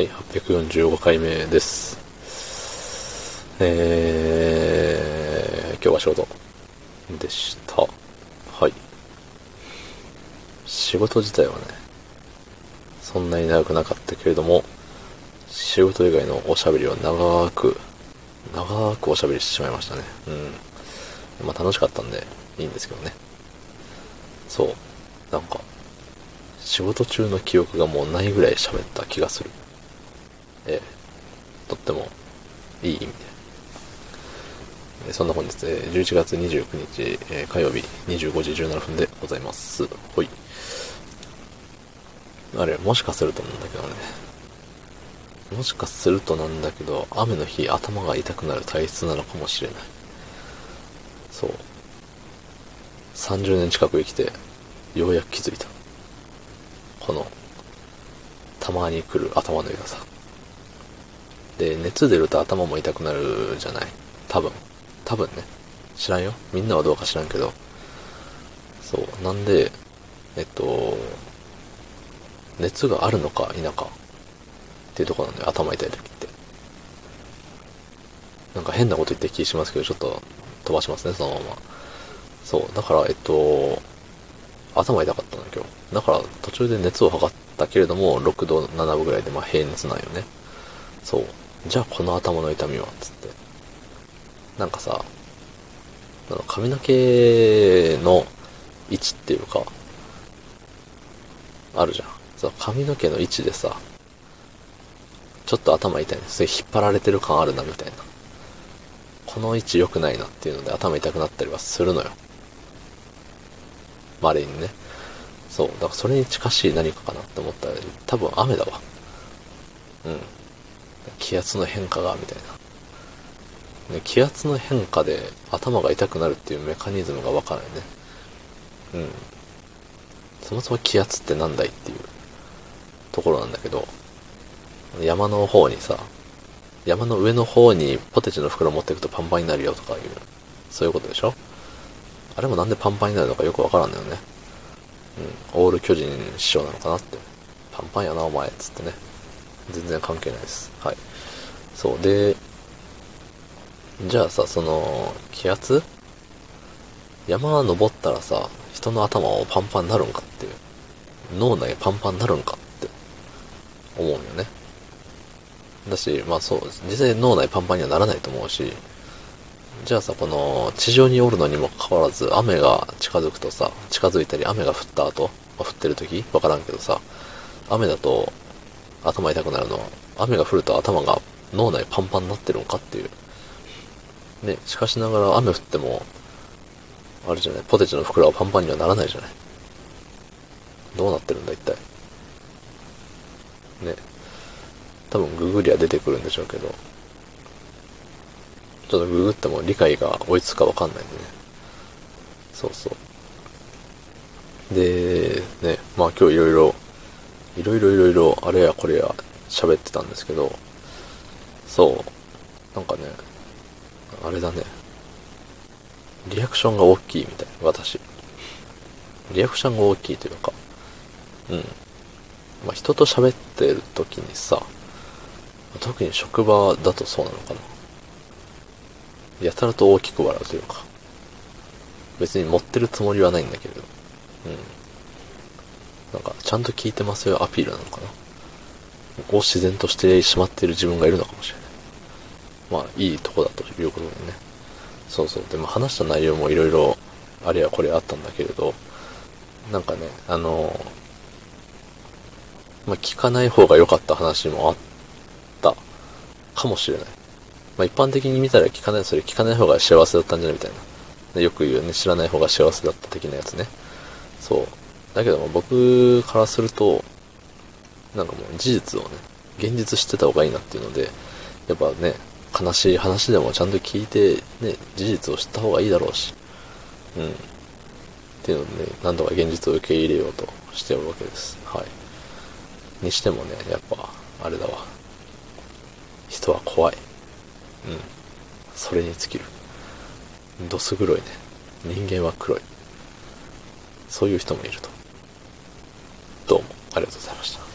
はい、845回目です。えー、今日は仕事でした。はい。仕事自体はね、そんなに長くなかったけれども、仕事以外のおしゃべりを長く、長くおしゃべりしてしまいましたね。うん。まあ楽しかったんで、いいんですけどね。そう。なんか、仕事中の記憶がもうないぐらい喋った気がする。ええとってもいい意味で。えそんな本日、えー11月29日、え火曜日25時17分でございます。ほい。あれ、もしかするとなんだけどね。もしかするとなんだけど、雨の日頭が痛くなる体質なのかもしれない。そう。30年近く生きて、ようやく気づいた。この、たまに来る頭の痛さ。で、熱出ると頭も痛くなるじゃない？多分。多分ね。知らんよ。みんなはどうか知らんけど。そう。なんで、えっと、熱があるのか否かっていうとこなんだよ。頭痛い時って。なんか変なこと言って気しますけど、ちょっと飛ばしますね、そのまま。そう。だから、えっと、頭痛かったの今日。だから途中で熱を測ったけれども、6度、7分ぐらいで、まあ平熱なんよね。そう。じゃあこの頭の痛みはつって。なんかさ、髪の毛の位置っていうか、あるじゃん。そ髪の毛の位置でさ、ちょっと頭痛いね。それ引っ張られてる感あるな、みたいな。この位置良くないなっていうので頭痛くなったりはするのよ。稀にね。そう。だからそれに近しい何かかなって思ったら、多分雨だわ。うん。気圧の変化が、みたいな。ね、気圧の変化で頭が痛くなるっていうメカニズムがわからないね。うん。そもそも気圧ってなんだいっていうところなんだけど、山の方にさ、山の上の方にポテチの袋持っていくとパンパンになるよとかいう、そういうことでしょ？あれもなんでパンパンになるのかよくわからんのよね。うん。オール巨人師匠なのかなって。パンパンやな、お前っ。つってね。全然関係ないです。はい。そう。で、じゃあさ、その、気圧？山登ったらさ、人の頭をパンパンになるんかっていう。脳内パンパンになるんかって思うよね。だし、まあそう、実際脳内パンパンにはならないと思うし、じゃあさ、この地上におるのにもかかわらず、雨が近づくとさ、近づいたり雨が降った後、まあ、降ってる時？わからんけどさ、雨だと頭痛くなるのは、雨が降ると頭が脳内パンパンになってるんかっていう。ね、しかしながら雨降っても、あれじゃない、ポテチの袋はパンパンにはならないじゃない。どうなってるんだ、一体。ね。多分ググりは出てくるんでしょうけど、ちょっとググっても理解が追いつくかわかんないんでね。そうそう。で、ね、まあ今日いろいろ、いろいろいろいろ、あれやこれや喋ってたんですけど、そう、なんかね、あれだね、リアクションが大きいみたい、私。リアクションが大きいというか、うん。まあ人と喋ってる時にさ、特に職場だとそうなのかな。やたらと大きく笑うというか、別に持ってるつもりはないんだけれど、うん。なんか、ちゃんと聞いてますよアピールなのかな。を自然としてしまっている自分がいるのかもしれない。まあ、いいとこだということでね。そうそう。でも話した内容もいろいろ、あれやこれあったんだけれど、なんかね、あのまあ、聞かない方が良かった話もあったかもしれない。まあ、一般的に見たら聞かない、それ聞かない方が幸せだったんじゃないみたいな。よく言うね、知らない方が幸せだった的なやつね。そう。だけども僕からすると、なんかもう事実をね、現実知ってた方がいいなっていうので、やっぱね、悲しい話でもちゃんと聞いて、ね、事実を知った方がいいだろうし、うん。っていうのでね、なんとか現実を受け入れようとしておるわけです。はい。にしてもね、やっぱ、あれだわ。人は怖い。うん。それに尽きる。どす黒いね。人間は黒い。そういう人もいると。どうもありがとうございました。